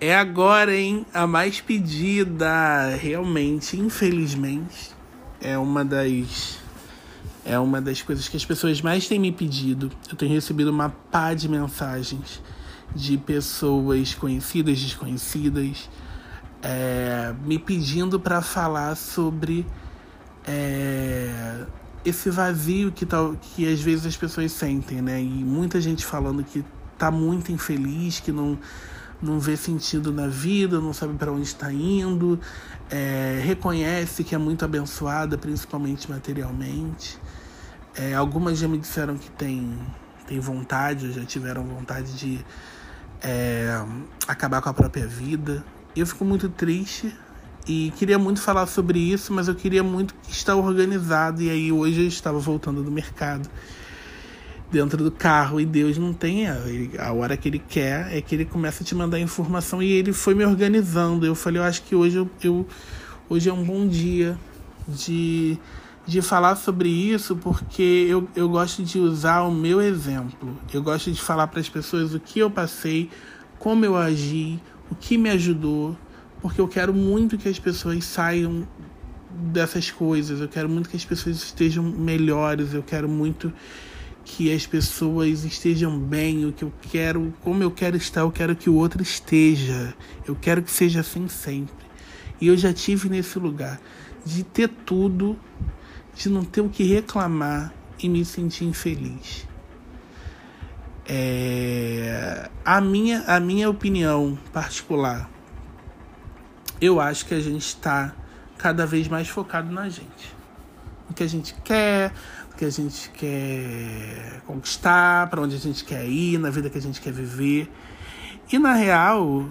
É agora, hein? A mais pedida, realmente, infelizmente, é uma das é uma das coisas que as pessoas mais têm me pedido. Eu tenho recebido uma pá de mensagens de pessoas conhecidas, desconhecidas, é, me pedindo para falar sobre é, esse vazio que, tal, que às vezes as pessoas sentem, né? E muita gente falando que tá muito infeliz, que não, não vê sentido na vida, não sabe para onde está indo, é, reconhece que é muito abençoada, principalmente materialmente. É, algumas já me disseram que tem, tem vontade, já tiveram vontade de é, acabar com a própria vida. Eu fico muito triste e queria muito falar sobre isso, mas eu queria muito estar organizado. E aí hoje eu estava voltando do mercado dentro do carro e Deus não tem a, a hora que ele quer é que ele começa a te mandar informação e ele foi me organizando. Eu falei, eu acho que hoje eu, eu hoje é um bom dia de de falar sobre isso porque eu, eu gosto de usar o meu exemplo. Eu gosto de falar para as pessoas o que eu passei, como eu agi, o que me ajudou, porque eu quero muito que as pessoas saiam dessas coisas. Eu quero muito que as pessoas estejam melhores. Eu quero muito que as pessoas estejam bem. O que eu quero, como eu quero estar, eu quero que o outro esteja. Eu quero que seja assim sempre. E eu já tive nesse lugar de ter tudo de não ter o que reclamar e me sentir infeliz. É, a, minha, a minha opinião particular, eu acho que a gente está cada vez mais focado na gente. O que a gente quer, que a gente quer conquistar, para onde a gente quer ir, na vida que a gente quer viver. E na real,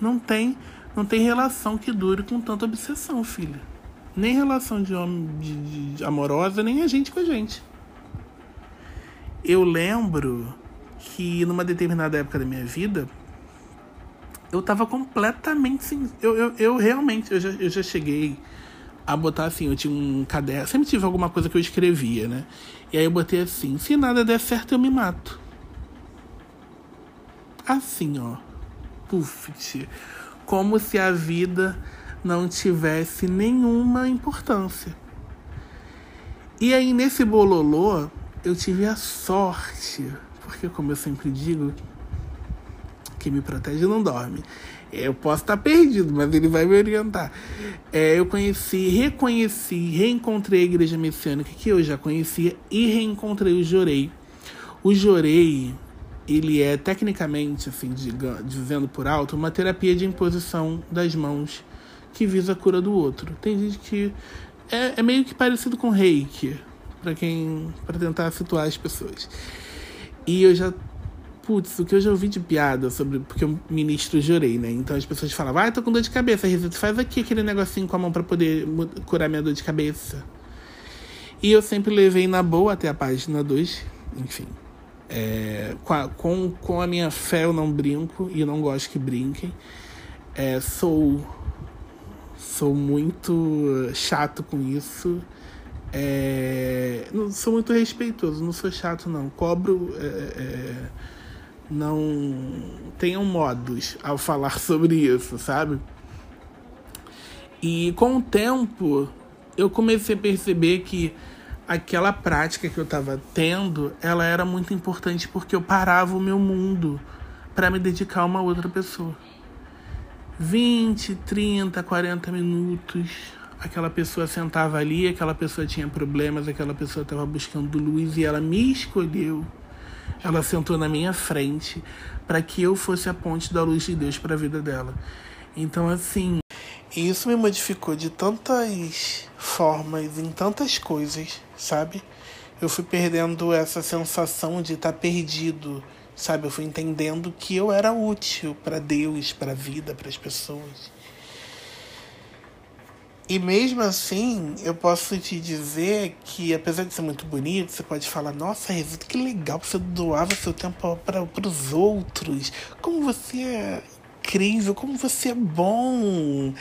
não tem, não tem relação que dure com tanta obsessão, filha nem relação de homem de, de, amorosa, nem a gente com a gente. Eu lembro que numa determinada época da minha vida, eu tava completamente sem. Eu, eu, eu realmente, eu já, eu já cheguei a botar assim, eu tinha um caderno, sempre tive alguma coisa que eu escrevia, né? E aí eu botei assim: se nada der certo, eu me mato. Assim, ó. Puf, como se a vida não tivesse nenhuma importância. E aí nesse bololô eu tive a sorte, porque como eu sempre digo, quem me protege não dorme. Eu posso estar perdido, mas ele vai me orientar. É, eu conheci, reconheci, reencontrei a igreja messiânica que eu já conhecia e reencontrei o Jorei. O Jorei, ele é tecnicamente, assim, dizendo por alto, uma terapia de imposição das mãos que visa a cura do outro. Tem gente que é, é meio que parecido com reiki, para quem para tentar situar as pessoas. E eu já putz, o que eu já ouvi de piada sobre porque eu ministro jurei, né? Então as pessoas falavam: "Ah, tô com dor de cabeça, Rita, faz aqui aquele negocinho com a mão para poder curar minha dor de cabeça". E eu sempre levei na boa até a página 2, enfim. É, com, a, com, com a minha fé eu não brinco e não gosto que brinquem. É, sou sou muito chato com isso. É, não sou muito respeitoso, não sou chato não. Cobro. É, é, não tenham modos ao falar sobre isso, sabe? E com o tempo eu comecei a perceber que aquela prática que eu estava tendo, ela era muito importante porque eu parava o meu mundo para me dedicar a uma outra pessoa. 20, 30, 40 minutos. Aquela pessoa sentava ali, aquela pessoa tinha problemas, aquela pessoa estava buscando luz e ela me escolheu. Ela sentou na minha frente para que eu fosse a ponte da luz de Deus para a vida dela. Então, assim, isso me modificou de tantas formas, em tantas coisas, sabe? Eu fui perdendo essa sensação de estar tá perdido Sabe, eu fui entendendo que eu era útil para Deus, para a vida, para as pessoas. E mesmo assim, eu posso te dizer que, apesar de ser muito bonito, você pode falar: Nossa, Resito, que legal, você doava seu tempo para os outros. Como você é incrível, como você é bom.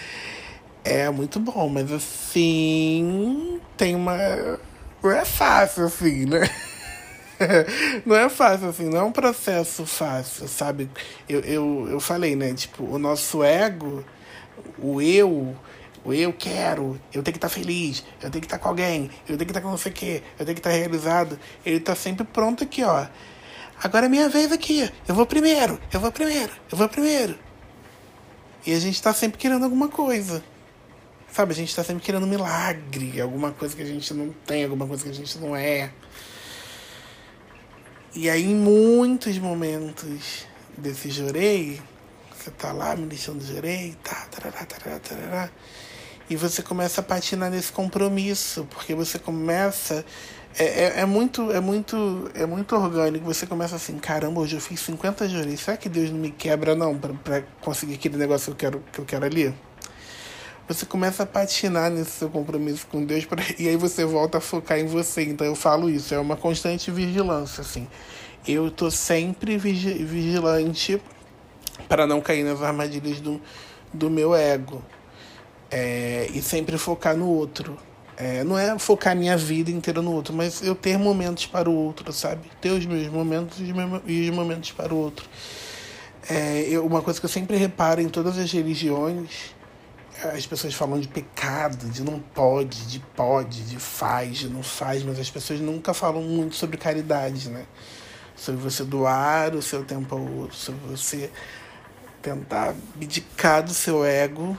É muito bom, mas assim, tem uma. Não é fácil assim, né? não é fácil, assim, não é um processo fácil, sabe? Eu, eu, eu falei, né? Tipo, o nosso ego, o eu, o eu quero, eu tenho que estar tá feliz, eu tenho que estar tá com alguém, eu tenho que estar tá com não sei o quê, eu tenho que estar realizado. Ele tá sempre pronto aqui, ó. Agora é minha vez aqui, eu vou primeiro, eu vou primeiro, eu vou primeiro. E a gente tá sempre querendo alguma coisa. Sabe, a gente tá sempre querendo um milagre, alguma coisa que a gente não tem, alguma coisa que a gente não é. E aí, em muitos momentos desse jorei, você tá lá me deixando jorei, tá, tarará, tarará, tarará, e você começa a patinar nesse compromisso, porque você começa. É, é, é, muito é muito é muito orgânico. Você começa assim, caramba, hoje eu fiz 50 jureis. Será que Deus não me quebra não para conseguir aquele negócio que eu quero que eu quero ali? você começa a patinar nesse seu compromisso com Deus pra... e aí você volta a focar em você. Então eu falo isso, é uma constante vigilância, assim. Eu tô sempre vigi vigilante para não cair nas armadilhas do, do meu ego. É, e sempre focar no outro. É, não é focar minha vida inteira no outro, mas eu ter momentos para o outro, sabe? Ter os meus momentos e os momentos para o outro. É, eu, uma coisa que eu sempre reparo em todas as religiões as pessoas falam de pecado, de não pode, de pode, de faz, de não faz, mas as pessoas nunca falam muito sobre caridade, né? Sobre você doar o seu tempo ao outro, sobre você tentar abdicar do seu ego,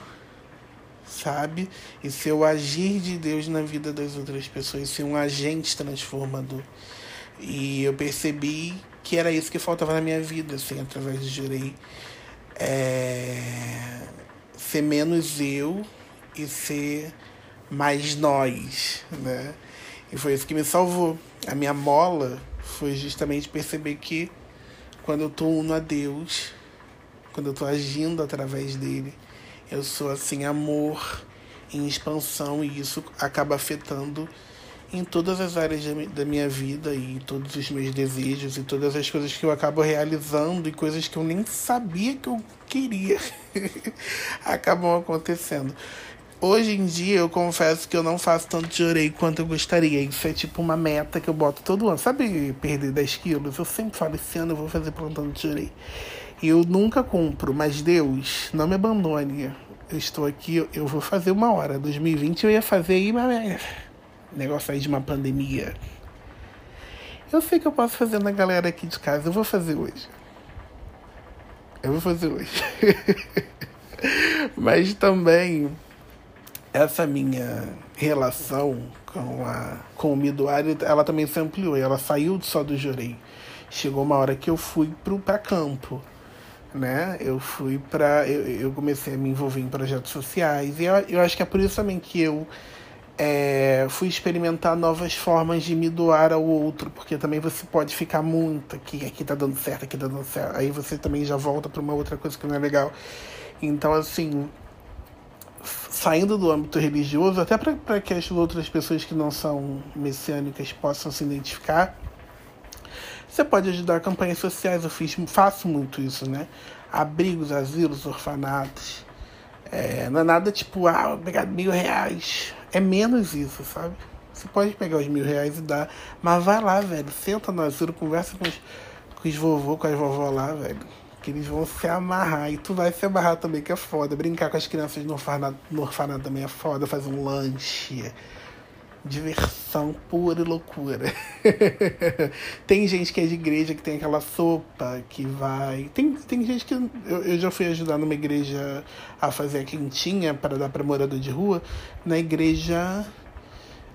sabe? E ser o agir de Deus na vida das outras pessoas, ser um agente transformador. E eu percebi que era isso que faltava na minha vida, assim, através de Jurei. É ser menos eu e ser mais nós, né? E foi isso que me salvou. A minha mola foi justamente perceber que quando eu tô uno a Deus, quando eu tô agindo através dele, eu sou assim amor em expansão e isso acaba afetando em todas as áreas da minha vida e todos os meus desejos e todas as coisas que eu acabo realizando e coisas que eu nem sabia que eu queria acabam acontecendo. Hoje em dia eu confesso que eu não faço tanto de quanto eu gostaria. Isso é tipo uma meta que eu boto todo ano. Sabe perder 10 quilos? Eu sempre falo, esse ano eu vou fazer plantão de. Eu nunca compro, mas Deus, não me abandone. Eu estou aqui, eu vou fazer uma hora. 2020 eu ia fazer aí, mas negócio aí de uma pandemia. Eu sei que eu posso fazer na galera aqui de casa. Eu vou fazer hoje. Eu vou fazer hoje. Mas também essa minha relação com, a, com o Miduário, ela também se ampliou. Ela saiu só do Jurei. Chegou uma hora que eu fui para campo. Né? Eu fui para eu, eu comecei a me envolver em projetos sociais e eu, eu acho que é por isso também que eu é, fui experimentar novas formas de me doar ao outro, porque também você pode ficar muito aqui, aqui tá dando certo, aqui tá dando certo, aí você também já volta para uma outra coisa que não é legal. Então, assim, saindo do âmbito religioso, até para que as outras pessoas que não são messiânicas possam se identificar, você pode ajudar campanhas sociais, eu fiz, faço muito isso, né? Abrigos, asilos, orfanatos. É, não é nada tipo, ah, obrigado, mil reais é menos isso, sabe? Você pode pegar os mil reais e dar, mas vai lá, velho. Senta no asilo, conversa com os, com os vovô, com as vovó lá, velho. Que eles vão se amarrar. E tu vai se amarrar também, que é foda. Brincar com as crianças no orfanato, no orfanato também é foda. Fazer um lanche. Diversão pura e loucura. tem gente que é de igreja que tem aquela sopa que vai. Tem, tem gente que. Eu, eu já fui ajudar numa igreja a fazer a quentinha para dar para morador de rua. Na igreja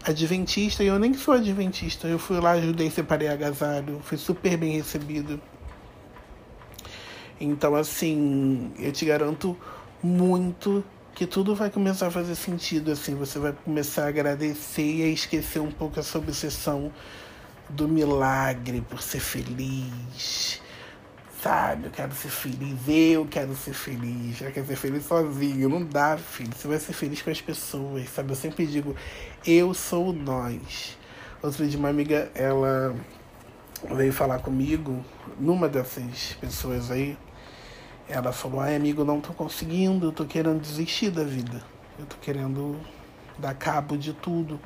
adventista, e eu nem sou adventista. Eu fui lá, ajudei, separei agasalho. Fui super bem recebido. Então, assim, eu te garanto muito que tudo vai começar a fazer sentido, assim, você vai começar a agradecer e a esquecer um pouco essa obsessão do milagre por ser feliz. Sabe, eu quero ser feliz, eu quero ser feliz, eu quero ser feliz sozinho, não dá, filho. Você vai ser feliz com as pessoas, sabe? Eu sempre digo, eu sou nós. Outro dia uma amiga, ela veio falar comigo, numa dessas pessoas aí, ela falou: ai, amigo, não tô conseguindo, eu tô querendo desistir da vida. Eu tô querendo dar cabo de tudo.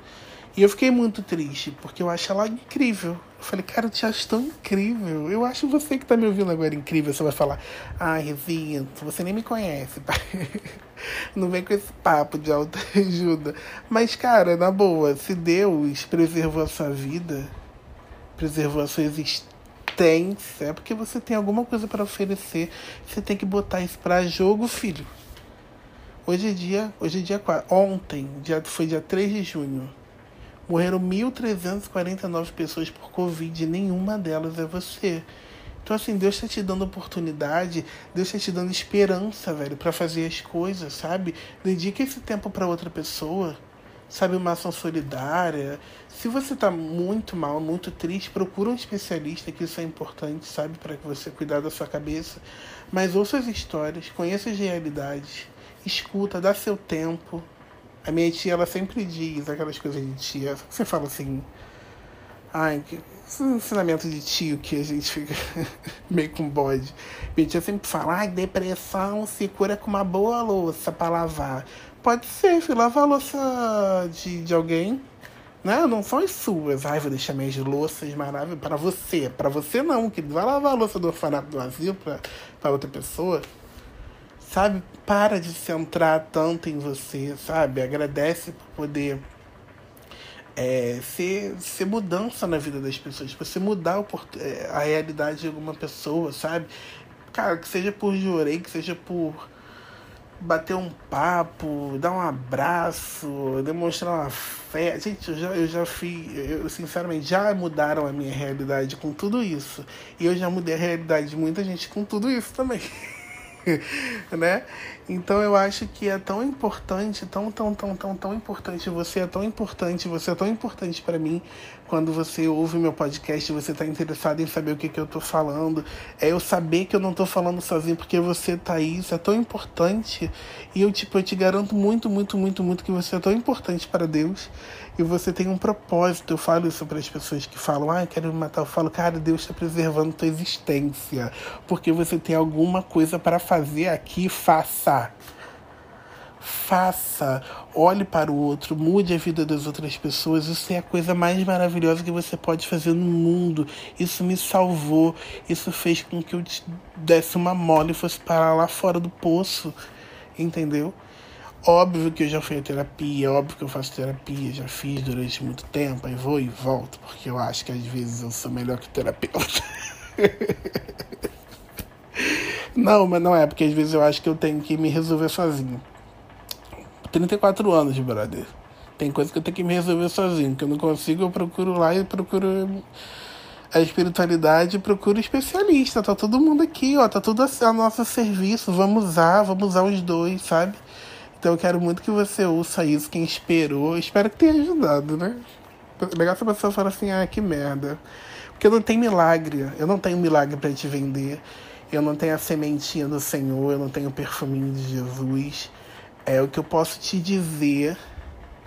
E eu fiquei muito triste, porque eu acho ela incrível. Eu falei, cara, eu te acho tão incrível. Eu acho você que tá me ouvindo agora incrível. Você vai falar, ah, Rezinha, você nem me conhece, tá? Não vem com esse papo de autoajuda. Mas, cara, na boa, se Deus preservou a sua vida, preservou a sua existência, é porque você tem alguma coisa para oferecer. Você tem que botar isso para jogo, filho. Hoje é dia, hoje é dia 4. Ontem, dia, foi dia 3 de junho. Morreram 1.349 pessoas por Covid e nenhuma delas é você. Então, assim, Deus está te dando oportunidade, Deus está te dando esperança, velho, para fazer as coisas, sabe? Dedique esse tempo para outra pessoa, sabe? Uma ação solidária. Se você está muito mal, muito triste, procura um especialista, que isso é importante, sabe? Para que você cuidar da sua cabeça. Mas ouça as histórias, conheça as realidades, escuta, dá seu tempo, a minha tia, ela sempre diz aquelas coisas de tia. Você fala assim. Ai, que ensinamento de tio que a gente fica meio com bode. Minha tia sempre fala: ai, depressão se cura com uma boa louça para lavar. Pode ser, filho, lavar a louça de, de alguém. Né? Não são as suas. Ai, vou deixar minhas louças maravilhosas para você. Para você não, que vai lavar a louça do orfanato do asilo para outra pessoa sabe? Para de centrar tanto em você, sabe? Agradece por poder é, ser, ser mudança na vida das pessoas, você mudar é, a realidade de alguma pessoa, sabe? Cara, que seja por jurei, que seja por bater um papo, dar um abraço, demonstrar uma fé. Gente, eu já, eu já fiz, eu sinceramente já mudaram a minha realidade com tudo isso. E eu já mudei a realidade de muita gente com tudo isso também. né? Então eu acho que é tão importante, tão, tão, tão, tão, tão importante. Você é tão importante, você é tão importante para mim quando você ouve meu podcast, você tá interessado em saber o que, que eu tô falando. É eu saber que eu não tô falando sozinho porque você tá aí, isso é tão importante. E eu, tipo, eu te garanto muito, muito, muito, muito que você é tão importante para Deus e você tem um propósito. Eu falo isso para as pessoas que falam, ah, eu quero me matar. Eu falo, cara, Deus está preservando tua existência porque você tem alguma coisa para fazer aqui, faça faça, olhe para o outro, mude a vida das outras pessoas. Isso é a coisa mais maravilhosa que você pode fazer no mundo. Isso me salvou. Isso fez com que eu te desse uma mole e fosse parar lá fora do poço. Entendeu? Óbvio que eu já fui à terapia, óbvio que eu faço terapia, já fiz durante muito tempo, aí vou e volto, porque eu acho que às vezes eu sou melhor que terapeuta. Não, mas não é, porque às vezes eu acho que eu tenho que me resolver sozinho. 34 anos, brother. Tem coisa que eu tenho que me resolver sozinho, que eu não consigo, eu procuro lá e procuro a espiritualidade, procuro especialista. Tá todo mundo aqui, ó, tá tudo a nosso serviço. Vamos usar, vamos usar os dois, sabe? Então eu quero muito que você ouça isso, quem esperou. Espero que tenha ajudado, né? Legal se a pessoa fala assim, ah, que merda. Porque não tem milagre. Eu não tenho milagre para te vender. Eu não tenho a sementinha do Senhor, eu não tenho o perfuminho de Jesus. É o que eu posso te dizer,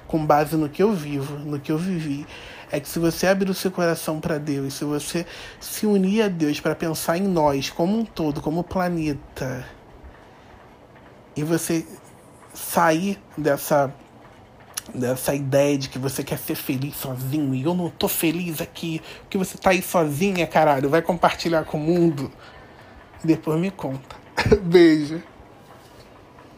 com base no que eu vivo, no que eu vivi, é que se você abrir o seu coração para Deus, se você se unir a Deus para pensar em nós como um todo, como planeta, e você sair dessa dessa ideia de que você quer ser feliz sozinho e eu não tô feliz aqui, porque você tá aí sozinha, caralho, vai compartilhar com o mundo. Depois me conta. Beijo.